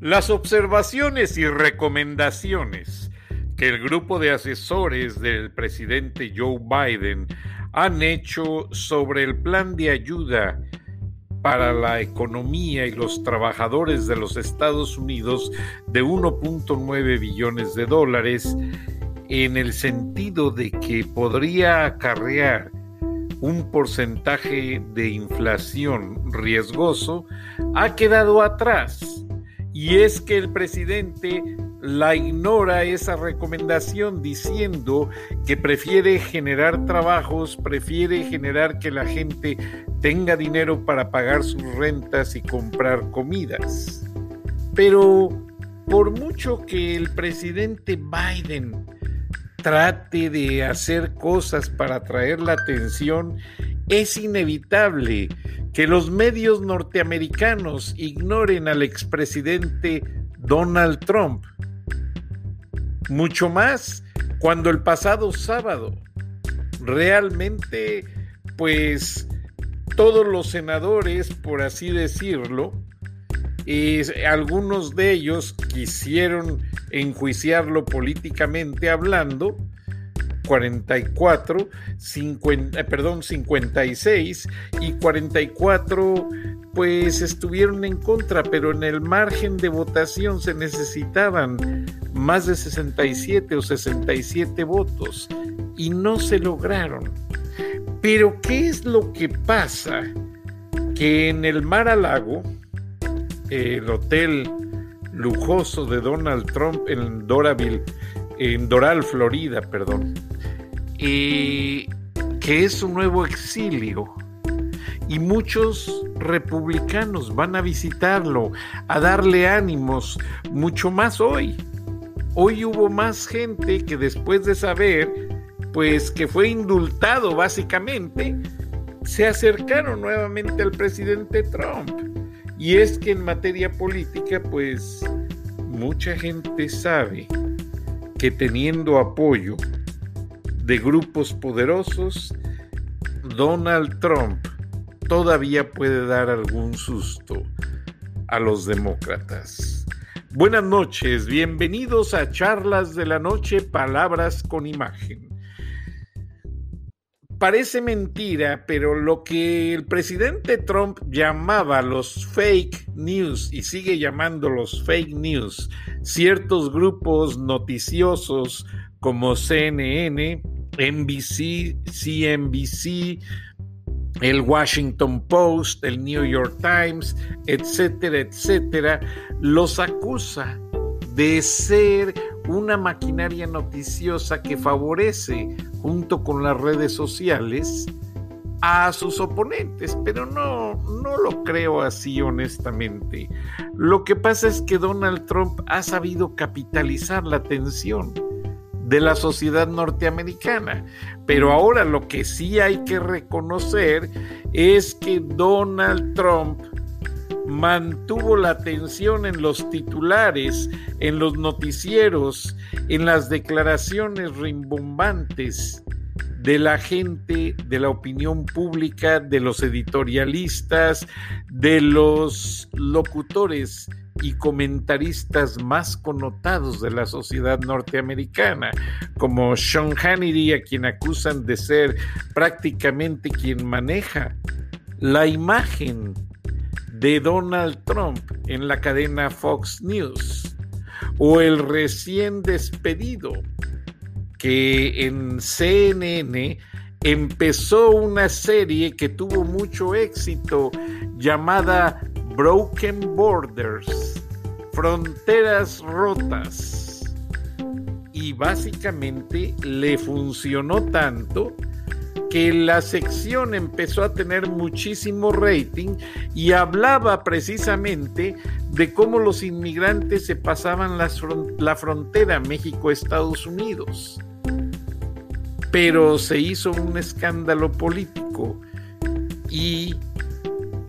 Las observaciones y recomendaciones que el grupo de asesores del presidente Joe Biden han hecho sobre el plan de ayuda para la economía y los trabajadores de los Estados Unidos de 1.9 billones de dólares en el sentido de que podría acarrear un porcentaje de inflación riesgoso ha quedado atrás y es que el presidente la ignora esa recomendación diciendo que prefiere generar trabajos, prefiere generar que la gente tenga dinero para pagar sus rentas y comprar comidas. Pero por mucho que el presidente Biden trate de hacer cosas para atraer la atención, es inevitable que los medios norteamericanos ignoren al expresidente Donald Trump. Mucho más cuando el pasado sábado realmente, pues todos los senadores, por así decirlo, y algunos de ellos quisieron enjuiciarlo políticamente hablando, 44, 50, eh, perdón, 56 y 44 pues estuvieron en contra, pero en el margen de votación se necesitaban más de 67 o 67 votos y no se lograron. Pero ¿qué es lo que pasa? Que en el Mar a Lago, el hotel lujoso de Donald Trump en en Doral, Florida, perdón, y que es un nuevo exilio. Y muchos republicanos van a visitarlo, a darle ánimos, mucho más hoy. Hoy hubo más gente que después de saber, pues que fue indultado básicamente, se acercaron nuevamente al presidente Trump. Y es que en materia política, pues mucha gente sabe que teniendo apoyo de grupos poderosos, Donald Trump todavía puede dar algún susto a los demócratas. Buenas noches, bienvenidos a Charlas de la Noche, Palabras con Imagen. Parece mentira, pero lo que el presidente Trump llamaba los fake news y sigue llamando los fake news, ciertos grupos noticiosos como CNN, NBC, CNBC, el Washington Post, el New York Times, etcétera, etcétera, los acusa de ser una maquinaria noticiosa que favorece, junto con las redes sociales, a sus oponentes, pero no, no lo creo así honestamente. Lo que pasa es que Donald Trump ha sabido capitalizar la atención de la sociedad norteamericana. Pero ahora lo que sí hay que reconocer es que Donald Trump mantuvo la atención en los titulares, en los noticieros, en las declaraciones rimbombantes de la gente, de la opinión pública, de los editorialistas, de los locutores y comentaristas más connotados de la sociedad norteamericana, como Sean Hannity, a quien acusan de ser prácticamente quien maneja la imagen de Donald Trump en la cadena Fox News. o el recién despedido, que en CNN empezó una serie que tuvo mucho éxito llamada Broken Borders, Fronteras Rotas. Y básicamente le funcionó tanto que la sección empezó a tener muchísimo rating y hablaba precisamente de cómo los inmigrantes se pasaban la frontera México-Estados Unidos. Pero se hizo un escándalo político y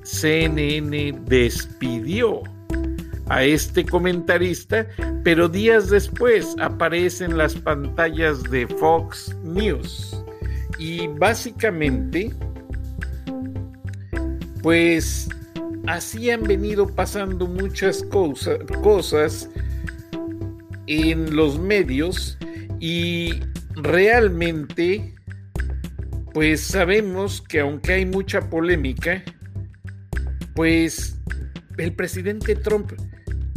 CNN despidió a este comentarista, pero días después aparece en las pantallas de Fox News y básicamente, pues así han venido pasando muchas cosas en los medios y realmente, pues sabemos que aunque hay mucha polémica, pues el presidente Trump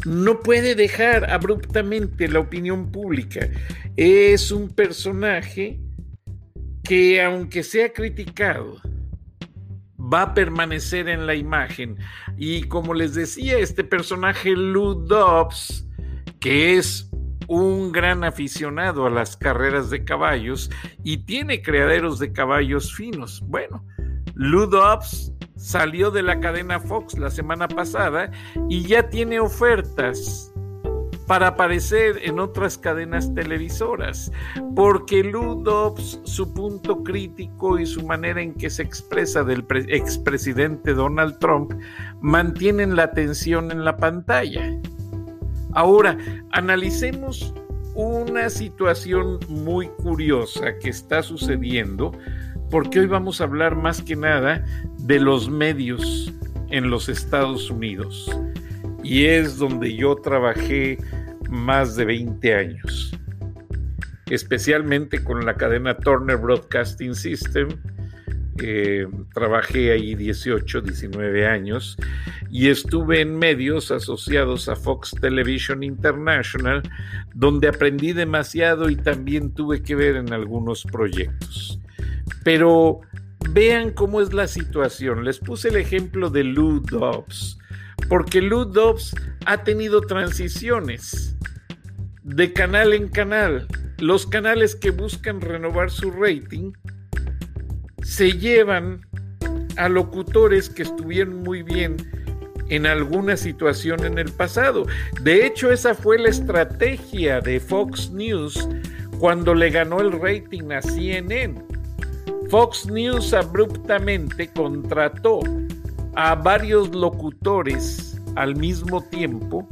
no puede dejar abruptamente la opinión pública. Es un personaje que aunque sea criticado, va a permanecer en la imagen. Y como les decía, este personaje Lou Dobbs, que es un gran aficionado a las carreras de caballos y tiene criaderos de caballos finos. Bueno, Lou Dobbs salió de la cadena Fox la semana pasada y ya tiene ofertas para aparecer en otras cadenas televisoras, porque Lou Dobbs, su punto crítico y su manera en que se expresa del expresidente Donald Trump mantienen la atención en la pantalla. Ahora, analicemos una situación muy curiosa que está sucediendo, porque hoy vamos a hablar más que nada de los medios en los Estados Unidos y es donde yo trabajé más de 20 años, especialmente con la cadena Turner Broadcasting System. Eh, trabajé ahí 18, 19 años y estuve en medios asociados a Fox Television International, donde aprendí demasiado y también tuve que ver en algunos proyectos. Pero vean cómo es la situación. Les puse el ejemplo de Lou Dobbs porque Lou Dobbs ha tenido transiciones de canal en canal. Los canales que buscan renovar su rating se llevan a locutores que estuvieron muy bien en alguna situación en el pasado. De hecho, esa fue la estrategia de Fox News cuando le ganó el rating a CNN. Fox News abruptamente contrató a varios locutores al mismo tiempo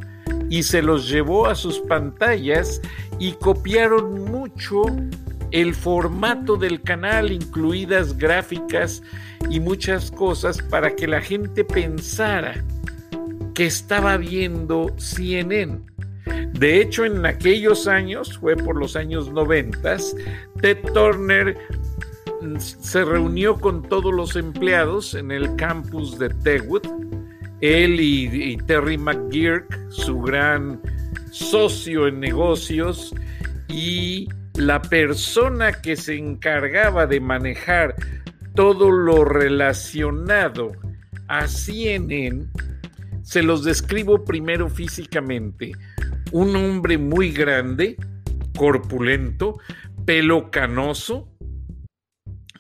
y se los llevó a sus pantallas y copiaron mucho el formato del canal, incluidas gráficas y muchas cosas para que la gente pensara que estaba viendo CNN. De hecho, en aquellos años, fue por los años 90, Ted Turner se reunió con todos los empleados en el campus de Tegwood. Él y, Terry McGurk, su gran socio en negocios, y la persona que se encargaba de manejar todo lo relacionado a CNN, se los describo primero físicamente. Un hombre muy grande, corpulento, pelo canoso,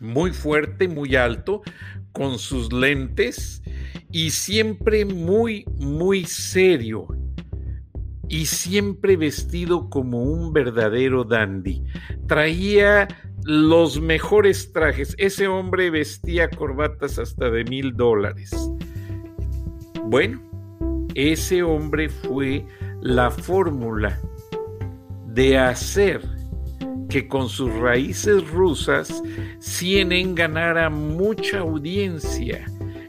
muy fuerte, muy alto, con sus lentes y siempre muy, muy serio y siempre vestido como un verdadero dandy. Traía los mejores trajes. Ese hombre vestía corbatas hasta de mil dólares. Bueno, ese hombre fue la fórmula de hacer que con sus raíces rusas CNN ganara mucha audiencia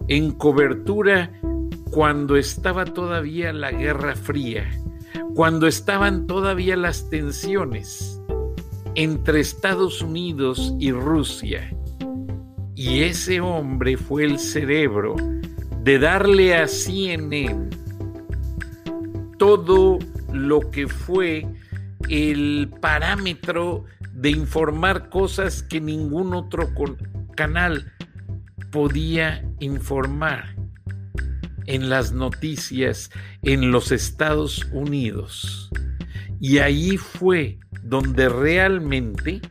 en cobertura cuando estaba todavía la Guerra Fría, cuando estaban todavía las tensiones entre Estados Unidos y Rusia. Y ese hombre fue el cerebro de darle a CNN todo lo que fue el parámetro de informar cosas que ningún otro canal podía informar en las noticias en los Estados Unidos. Y ahí fue donde realmente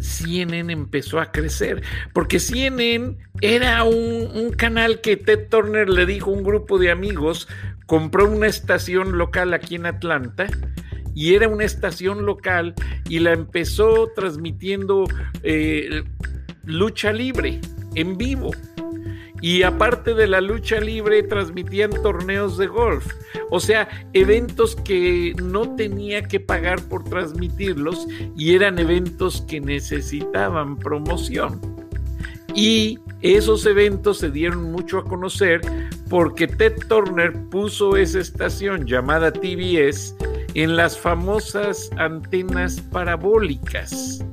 CNN empezó a crecer, porque CNN era un, canal que Ted Turner le dijo a un grupo de amigos, compró una estación local aquí en Atlanta y era una estación local y la empezó transmitiendo eh, lucha libre en vivo. Y aparte de la lucha libre, transmitían torneos de golf. O sea, eventos que no tenía que pagar por transmitirlos y eran eventos que necesitaban promoción. Y esos eventos se dieron mucho a conocer porque Ted Turner puso esa estación llamada TBS en las famosas antenas parabólicas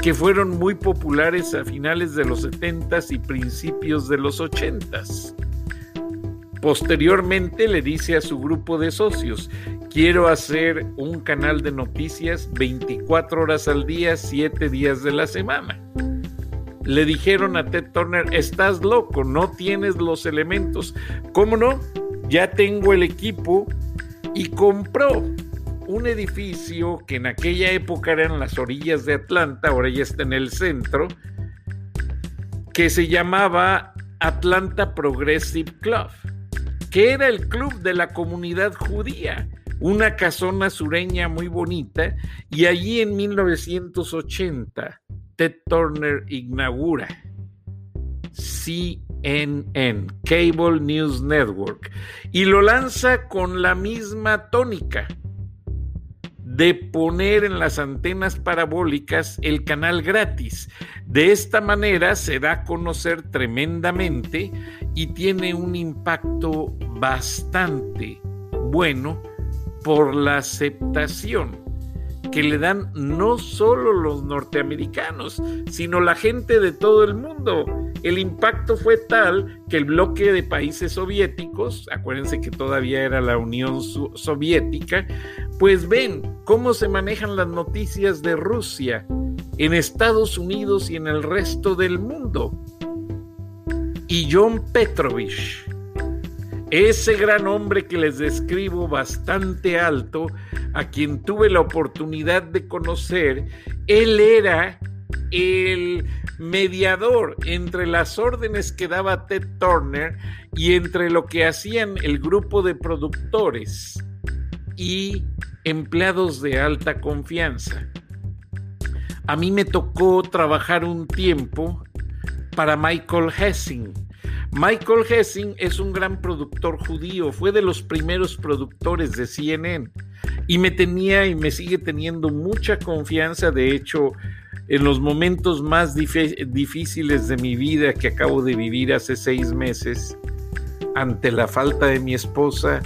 que fueron muy populares a finales de los 70s y principios de los 80s. Posteriormente le dice a su grupo de socios, quiero hacer un canal de noticias 24 horas al día, 7 días de la semana. Le dijeron a Ted Turner, estás loco, no tienes los elementos. ¿Cómo no? Ya tengo el equipo y compró un edificio que en aquella época era en las orillas de Atlanta, ahora ya está en el centro, que se llamaba Atlanta Progressive Club, que era el club de la comunidad judía, una casona sureña muy bonita, y allí en 1980 Ted Turner inaugura CNN, Cable News Network, y lo lanza con la misma tónica de poner en las antenas parabólicas el canal gratis. De esta manera se da a conocer tremendamente y tiene un impacto bastante bueno por la aceptación que le dan no solo los norteamericanos, sino la gente de todo el mundo. El impacto fue tal que el bloque de países soviéticos, acuérdense que todavía era la Unión Soviética, pues ven cómo se manejan las noticias de Rusia en Estados Unidos y en el resto del mundo. Y John Petrovich, ese gran hombre que les describo bastante alto, a quien tuve la oportunidad de conocer, él era el mediador entre las órdenes que daba Ted Turner y entre lo que hacían el grupo de productores y empleados de alta confianza. A mí me tocó trabajar un tiempo para Michael Hessing, Michael Hessing es un gran productor judío, fue de los primeros productores de CNN y me tenía y me sigue teniendo mucha confianza. De hecho, en los momentos más difíciles de mi vida que acabo de vivir hace seis meses, ante la falta de mi esposa,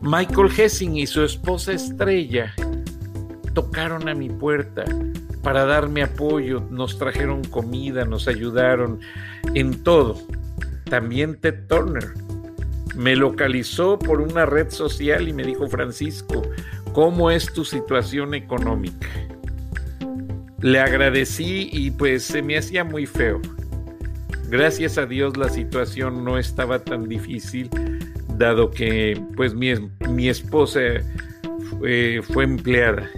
Michael Hessing y su esposa Estrella tocaron a mi puerta para darme apoyo, nos trajeron comida, nos ayudaron en todo también Ted Turner. Me localizó por una red social y me dijo, Francisco, ¿cómo es tu situación económica? Le agradecí y pues se me hacía muy feo. Gracias a Dios la situación no estaba tan difícil, dado que pues mi, mi esposa fue, fue empleada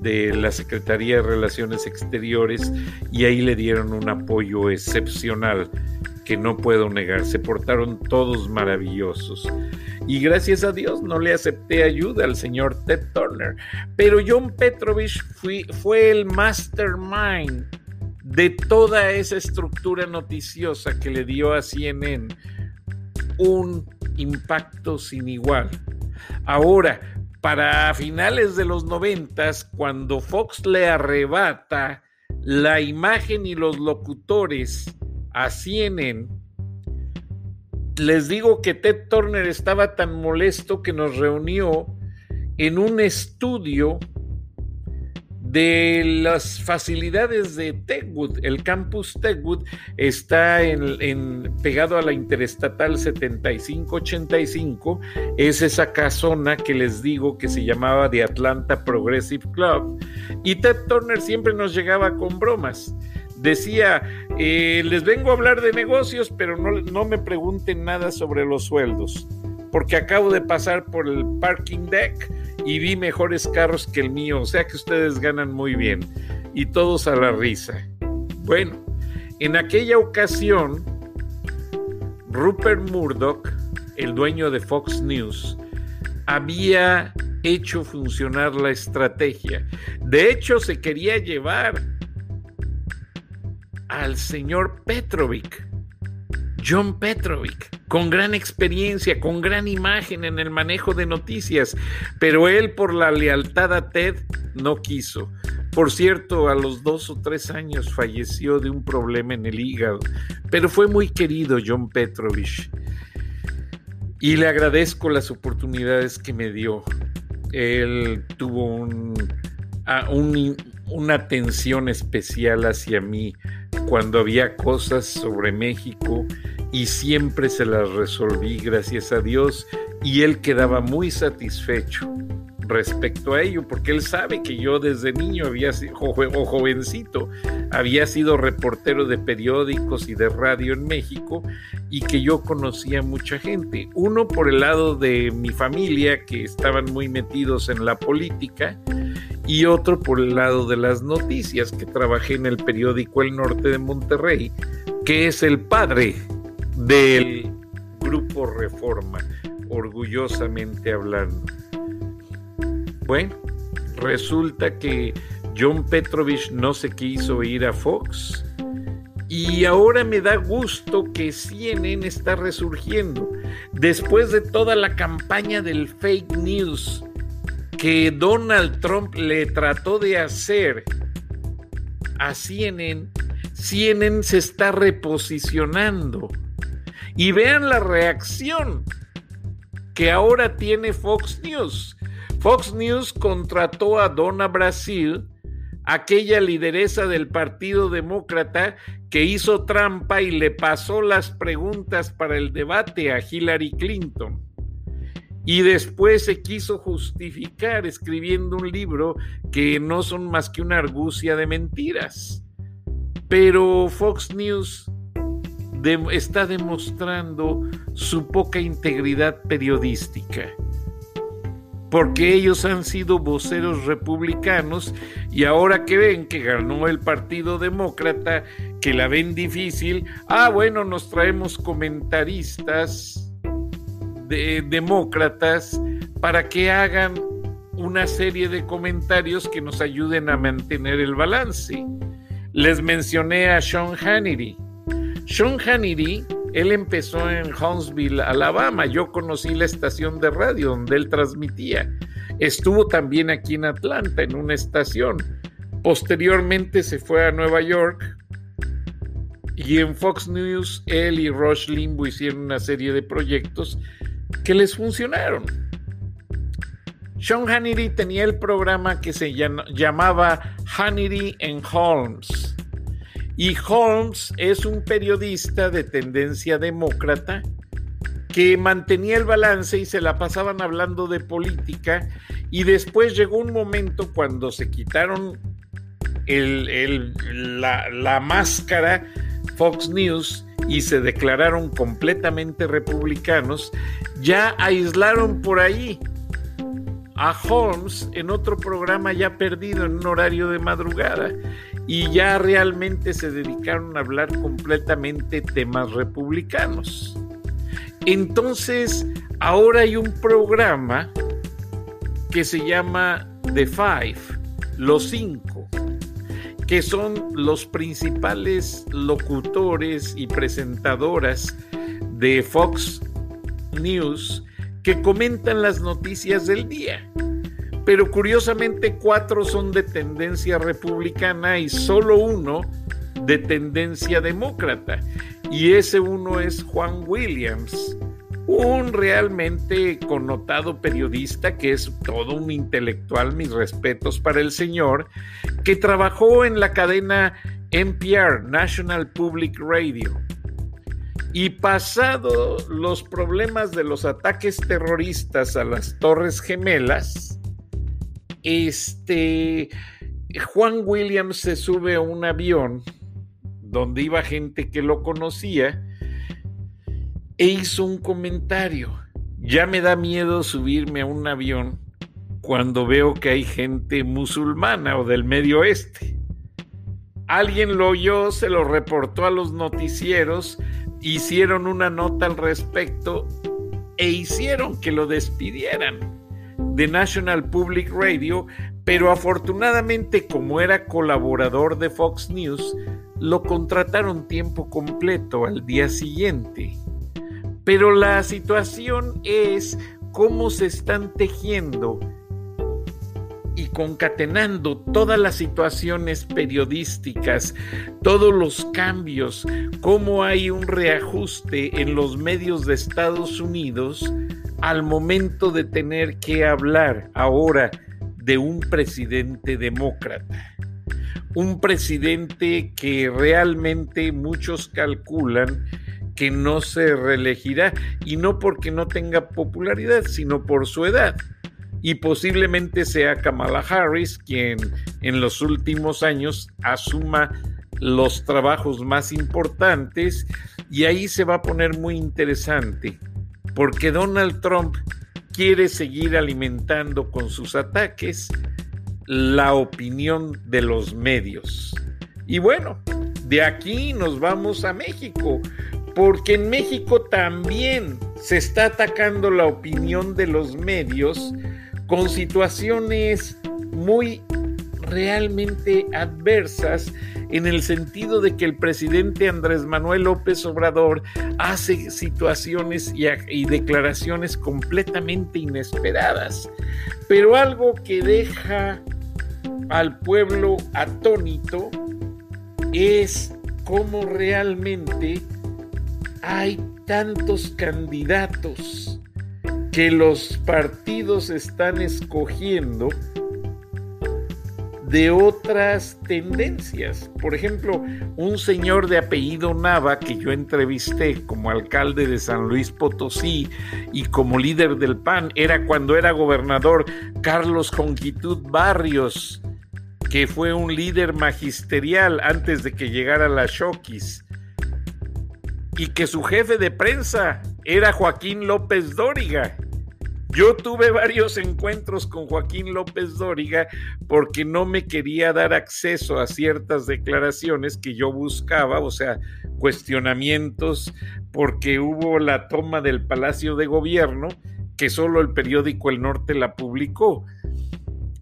de la Secretaría de Relaciones Exteriores y ahí le dieron un apoyo excepcional que no puedo negar, se portaron todos maravillosos. Y gracias a Dios no le acepté ayuda al señor Ted Turner. Pero John Petrovich fue el mastermind de toda esa estructura noticiosa que le dio a CNN un impacto sin igual. Ahora, para finales de los noventas, cuando Fox le arrebata la imagen y los locutores a CNN, les digo que Ted Turner estaba tan molesto que nos reunió en un estudio de las facilidades de Techwood. El campus Techwood está en, pegado a la Interestatal 7585. Es esa casona que les digo que se llamaba The Atlanta Progressive Club. Y Ted Turner siempre nos llegaba con bromas decía, eh, les vengo a hablar de negocios, pero no, no, me pregunten nada sobre los sueldos, porque acabo de pasar por el parking deck y vi mejores carros que el mío, o sea que ustedes ganan muy bien. Y todos a la risa. Bueno, en aquella ocasión, Rupert Murdoch, el dueño de Fox News, había hecho funcionar la estrategia. De hecho, se quería llevar al señor Petrovic, John Petrovic, con gran experiencia, con gran imagen en el manejo de noticias, pero él por la lealtad a Ted no quiso. Por cierto, a los dos o tres años falleció de un problema en el hígado, pero fue muy querido John Petrovich y le agradezco las oportunidades que me dio. Él tuvo un, una atención especial hacia mí cuando había cosas sobre México y siempre se las resolví, gracias a Dios, y él quedaba muy satisfecho respecto a ello, porque él sabe que yo desde niño había sido, o jovencito, había sido reportero de periódicos y de radio en México y que yo conocía mucha gente. Uno por el lado de mi familia, que estaban muy metidos en la política, y otro por el lado de las noticias, que trabajé en el periódico El Norte de Monterrey, que es el padre del Grupo Reforma, orgullosamente hablando. Bueno, resulta que John Petrovich no se quiso ir a Fox y ahora me da gusto que CNN está resurgiendo después de toda la campaña del fake news que Donald Trump le trató de hacer a CNN, CNN se está reposicionando y vean la reacción que ahora tiene Fox News. Fox News contrató a Donna Brasil, aquella lideresa del Partido Demócrata que hizo trampa y le pasó las preguntas para el debate a Hillary Clinton. Y después se quiso justificar escribiendo un libro que no son más que una argucia de mentiras. Pero Fox News está demostrando su poca integridad periodística. Porque ellos han sido voceros republicanos y ahora que ven que ganó el Partido Demócrata, que la ven difícil, ah, bueno, nos traemos comentaristas de, demócratas para que hagan una serie de comentarios que nos ayuden a mantener el balance. Les mencioné a Sean Hannity. Sean Hannity, él empezó en Huntsville, Alabama. Yo conocí la estación de radio donde él transmitía. Estuvo también aquí en Atlanta, en una estación. Posteriormente se fue a Nueva York. Y en Fox News, él y Rush Limbo hicieron una serie de proyectos que les funcionaron. Sean Hannity tenía el programa que se llamaba Hannity and Holmes y Holmes es un periodista de tendencia demócrata que mantenía el balance y se la pasaban hablando de política y después llegó un momento cuando se quitaron la, la máscara Fox News y se declararon completamente republicanos, ya aislaron por ahí a Holmes en otro programa ya perdido en un horario de madrugada y ya realmente se dedicaron a hablar completamente temas republicanos. Entonces, ahora hay un programa que se llama The Five, los cinco, que son los principales locutores y presentadoras de Fox News que comentan las noticias del día pero curiosamente cuatro son de tendencia republicana y solo uno de tendencia demócrata. Y ese uno es Juan Williams, un realmente connotado periodista que es todo un intelectual, mis respetos para el señor, que trabajó en la cadena NPR, National Public Radio. Y pasado los problemas de los ataques terroristas a las Torres Gemelas, este Juan Williams se sube a un avión donde iba gente que lo conocía e hizo un comentario. Ya me da miedo subirme a un avión cuando veo que hay gente musulmana o del Medio Oeste. Alguien lo oyó, se lo reportó a los noticieros, hicieron una nota al respecto e hicieron que lo despidieran de National Public Radio, pero afortunadamente como era colaborador de Fox News, lo contrataron tiempo completo al día siguiente. Pero la situación es cómo se están tejiendo y concatenando todas las situaciones periodísticas, todos los cambios, cómo hay un reajuste en los medios de Estados Unidos al momento de tener que hablar ahora de un presidente demócrata. Un presidente que realmente muchos calculan que no se reelegirá y no porque no tenga popularidad, sino por su edad. Y posiblemente sea Kamala Harris quien en los últimos años asuma los trabajos más importantes y ahí se va a poner muy interesante, porque Donald Trump quiere seguir alimentando con sus ataques la opinión de los medios. Y bueno, de aquí nos vamos a México, porque en México también se está atacando la opinión de los medios con situaciones muy realmente adversas en el sentido de que el presidente Andrés Manuel López Obrador hace situaciones y, declaraciones completamente inesperadas, pero algo que deja al pueblo atónito es cómo realmente hay tantos candidatos que los partidos están escogiendo de otras tendencias. Por ejemplo, un señor de apellido Nava que yo entrevisté como alcalde de San Luis Potosí y como líder del PAN, era cuando era gobernador Carlos Conquitud Barrios, que fue un líder magisterial antes de que llegara la Shokis y que su jefe de prensa era Joaquín López Dóriga. Yo tuve varios encuentros con Joaquín López Dóriga porque no me quería dar acceso a ciertas declaraciones que yo buscaba, o sea, cuestionamientos, porque hubo la toma del Palacio de Gobierno que solo el periódico El Norte la publicó.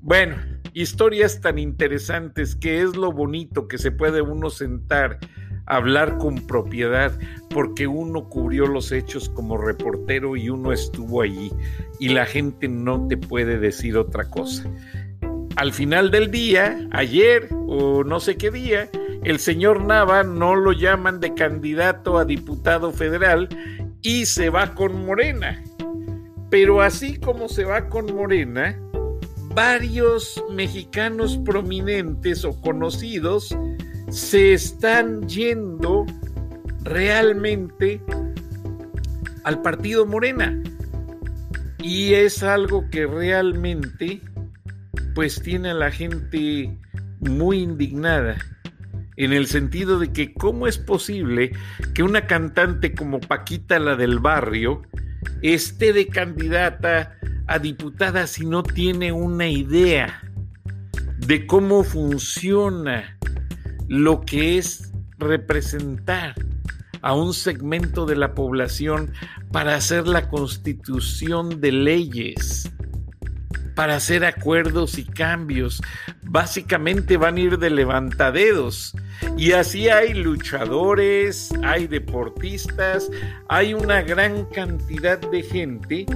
Bueno, historias tan interesantes que es lo bonito que se puede uno sentar hablar con propiedad, porque uno cubrió los hechos como reportero y uno estuvo allí y la gente no te puede decir otra cosa. Al final del día, ayer o no sé qué día, el señor Nava no lo llaman de candidato a diputado federal y se va con Morena. Pero así como se va con Morena, varios mexicanos prominentes o conocidos se están yendo realmente al partido Morena. Y es algo que realmente pues tiene a la gente muy indignada en el sentido de que cómo es posible que una cantante como Paquita la del barrio esté de candidata a diputada si no tiene una idea de cómo funciona lo que es representar a un segmento de la población para hacer la constitución de leyes, para hacer acuerdos y cambios. Básicamente van a ir de levantadedos. Y así hay luchadores, hay deportistas, hay una gran cantidad de gente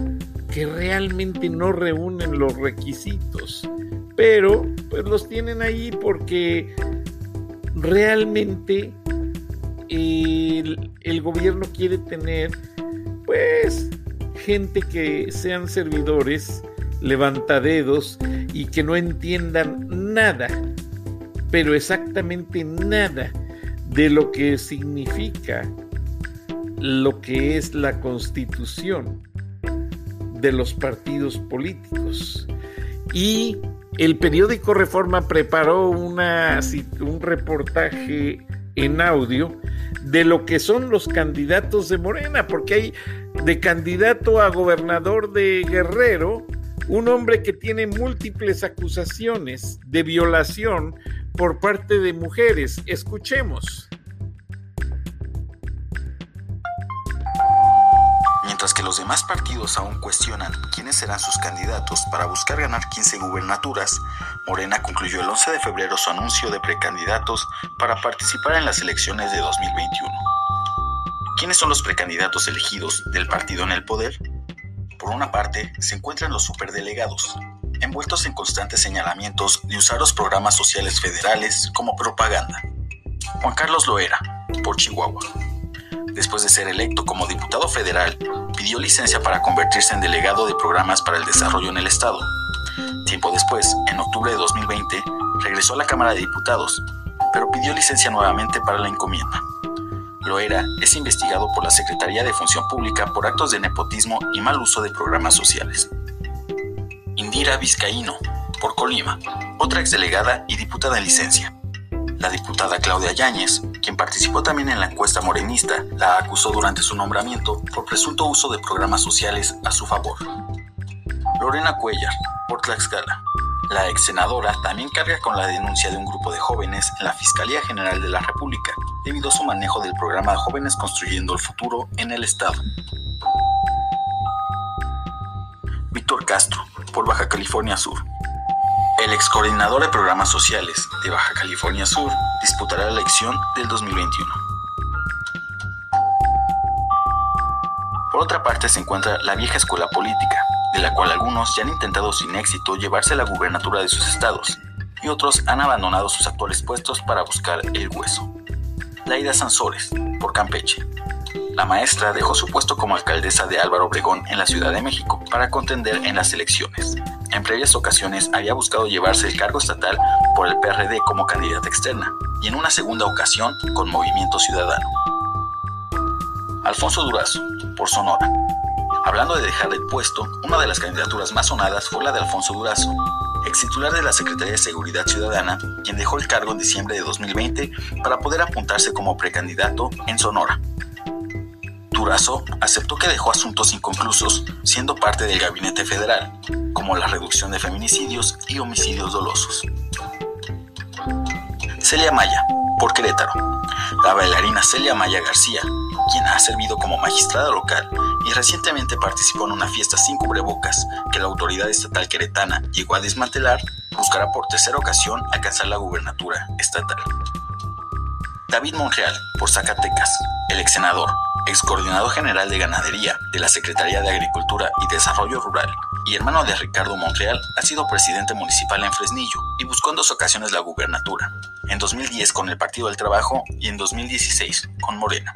que realmente no reúnen los requisitos, pero pues los tienen ahí porque realmente el, gobierno quiere tener pues gente que sean servidores, levantadedos y que no entiendan nada, pero exactamente nada de lo que significa lo que es la constitución de los partidos políticos. Y el periódico Reforma preparó una, un reportaje en audio de lo que son los candidatos de Morena, porque hay de candidato a gobernador de Guerrero, un hombre que tiene múltiples acusaciones de violación por parte de mujeres. Escuchemos. Mientras que los demás partidos aún cuestionan quiénes serán sus candidatos para buscar ganar 15 gubernaturas, Morena concluyó el 11 de febrero su anuncio de precandidatos para participar en las elecciones de 2021. ¿Quiénes son los precandidatos elegidos del partido en el poder? Por una parte, se encuentran los superdelegados, envueltos en constantes señalamientos de usar los programas sociales federales como propaganda. Juan Carlos Loera, por Chihuahua. Después de ser electo como diputado federal, pidió licencia para convertirse en delegado de programas para el desarrollo en el Estado. Tiempo después, en octubre de 2020, regresó a la Cámara de Diputados, pero pidió licencia nuevamente para la encomienda. Loera es investigado por la Secretaría de Función Pública por actos de nepotismo y mal uso de programas sociales. Indira Vizcaíno, por Colima, otra exdelegada y diputada en licencia. La diputada Claudia Yáñez, quien participó también en la encuesta morenista, la acusó durante su nombramiento por presunto uso de programas sociales a su favor. Lorena Cuellar, por Tlaxcala. La ex senadora también carga con la denuncia de un grupo de jóvenes en la Fiscalía General de la República, debido a su manejo del programa Jóvenes Construyendo el Futuro en el Estado. Víctor Castro, por Baja California Sur. El ex coordinador de programas sociales de Baja California Sur disputará la elección del 2021. Por otra parte se encuentra la vieja escuela política, de la cual algunos ya han intentado sin éxito llevarse la gubernatura de sus estados, y otros han abandonado sus actuales puestos para buscar el hueso. Laida Sansores, por Campeche. La maestra dejó su puesto como alcaldesa de Álvaro Obregón en la Ciudad de México para contender en las elecciones. En previas ocasiones había buscado llevarse el cargo estatal por el PRD como candidata externa y en una segunda ocasión con Movimiento Ciudadano. Alfonso Durazo, por Sonora. Hablando de dejar el puesto, una de las candidaturas más sonadas fue la de Alfonso Durazo, ex titular de la Secretaría de Seguridad Ciudadana, quien dejó el cargo en diciembre de 2020 para poder apuntarse como precandidato en Sonora. Durazo aceptó que dejó asuntos inconclusos siendo parte del gabinete federal, como la reducción de feminicidios y homicidios dolosos. Celia Maya, por Querétaro. La bailarina Celia Maya García, quien ha servido como magistrada local y recientemente participó en una fiesta sin cubrebocas que la autoridad estatal queretana llegó a desmantelar, buscará por tercera ocasión alcanzar la gubernatura estatal. David Monreal, por Zacatecas, el ex senador, ex coordinador general de ganadería de la Secretaría de Agricultura y Desarrollo Rural y hermano de Ricardo Monreal, ha sido presidente municipal en Fresnillo y buscó en dos ocasiones la gubernatura, en 2010 con el Partido del Trabajo y en 2016 con Morena.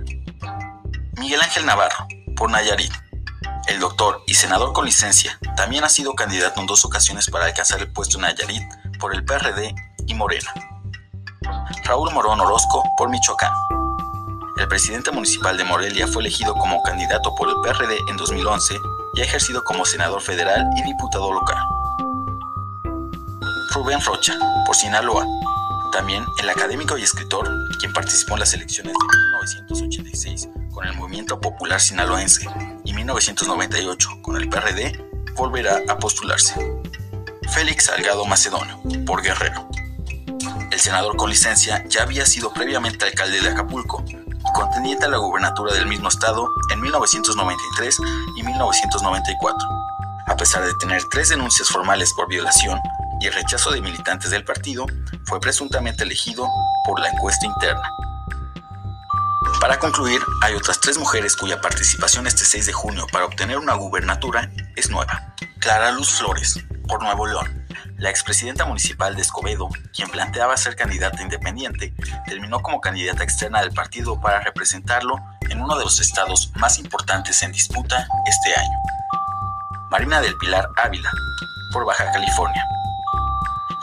Miguel Ángel Navarro, por Nayarit. El doctor y senador con licencia también ha sido candidato en dos ocasiones para alcanzar el puesto en Nayarit por el PRD y Morena. Raúl Morón Orozco, por Michoacán. El presidente municipal de Morelia fue elegido como candidato por el PRD en 2011 y ha ejercido como senador federal y diputado local. Rubén Rocha, por Sinaloa. También el académico y escritor, quien participó en las elecciones de 1986 con el Movimiento Popular Sinaloense y 1998 con el PRD, volverá a postularse. Félix Salgado Macedonio, por Guerrero. El senador con licencia ya había sido previamente alcalde de Acapulco contendiente a la gubernatura del mismo estado en 1993 y 1994. A pesar de tener tres denuncias formales por violación y el rechazo de militantes del partido, fue presuntamente elegido por la encuesta interna. Para concluir, hay otras tres mujeres cuya participación este 6 de junio para obtener una gubernatura es nueva. Clara Luz Flores, por Nuevo León. La expresidenta municipal de Escobedo, quien planteaba ser candidata independiente, terminó como candidata externa del partido para representarlo en uno de los estados más importantes en disputa este año. Marina del Pilar Ávila, por Baja California.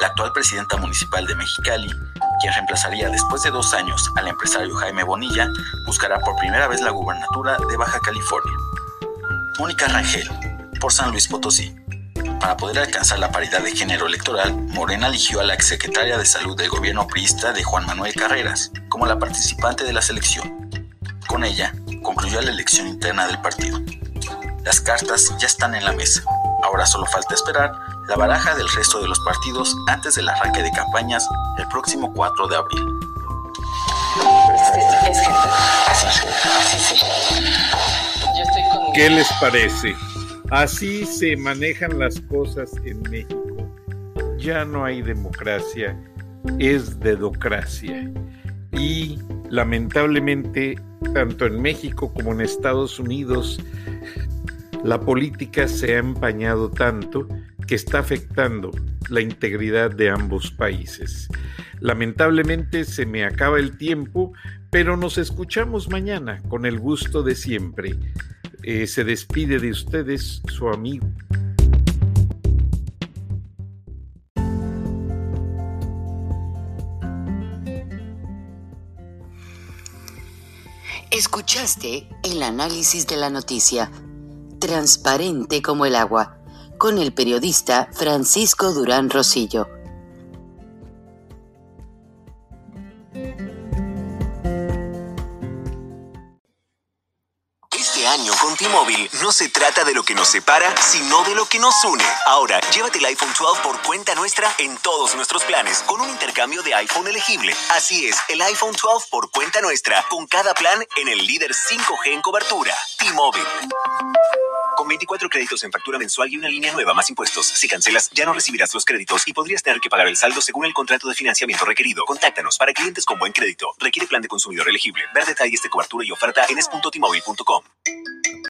La actual presidenta municipal de Mexicali, quien reemplazaría después de dos años al empresario Jaime Bonilla, buscará por primera vez la gubernatura de Baja California. Mónica Rangel, por San Luis Potosí. Para poder alcanzar la paridad de género electoral, Morena eligió a la exsecretaria de Salud del gobierno priista de Juan Manuel Carreras como la participante de la selección. Con ella, concluyó la elección interna del partido. Las cartas ya están en la mesa. Ahora solo falta esperar la baraja del resto de los partidos antes del arranque de campañas el próximo 4 de abril. ¿Qué les parece? Así se manejan las cosas en México. Ya no hay democracia, es dedocracia. Y lamentablemente, tanto en México como en Estados Unidos, la política se ha empañado tanto que está afectando la integridad de ambos países. Lamentablemente se me acaba el tiempo, pero nos escuchamos mañana con el gusto de siempre. Eh, se despide de ustedes su amigo. Escuchaste el análisis de la noticia, transparente como el agua, con el periodista Francisco Durán Rosillo. No se trata de lo que nos separa, sino de lo que nos une. Ahora, llévate el iPhone 12 por cuenta nuestra en todos nuestros planes con un intercambio de iPhone elegible. Así es, el iPhone 12 por cuenta nuestra con cada plan en el líder 5G en cobertura. T-Mobile. Con 24 créditos en factura mensual y una línea nueva más impuestos. Si cancelas, ya no recibirás los créditos y podrías tener que pagar el saldo según el contrato de financiamiento requerido. Contáctanos para clientes con buen crédito. Requiere plan de consumidor elegible. Ver detalles de cobertura y oferta en es.tmobile.com.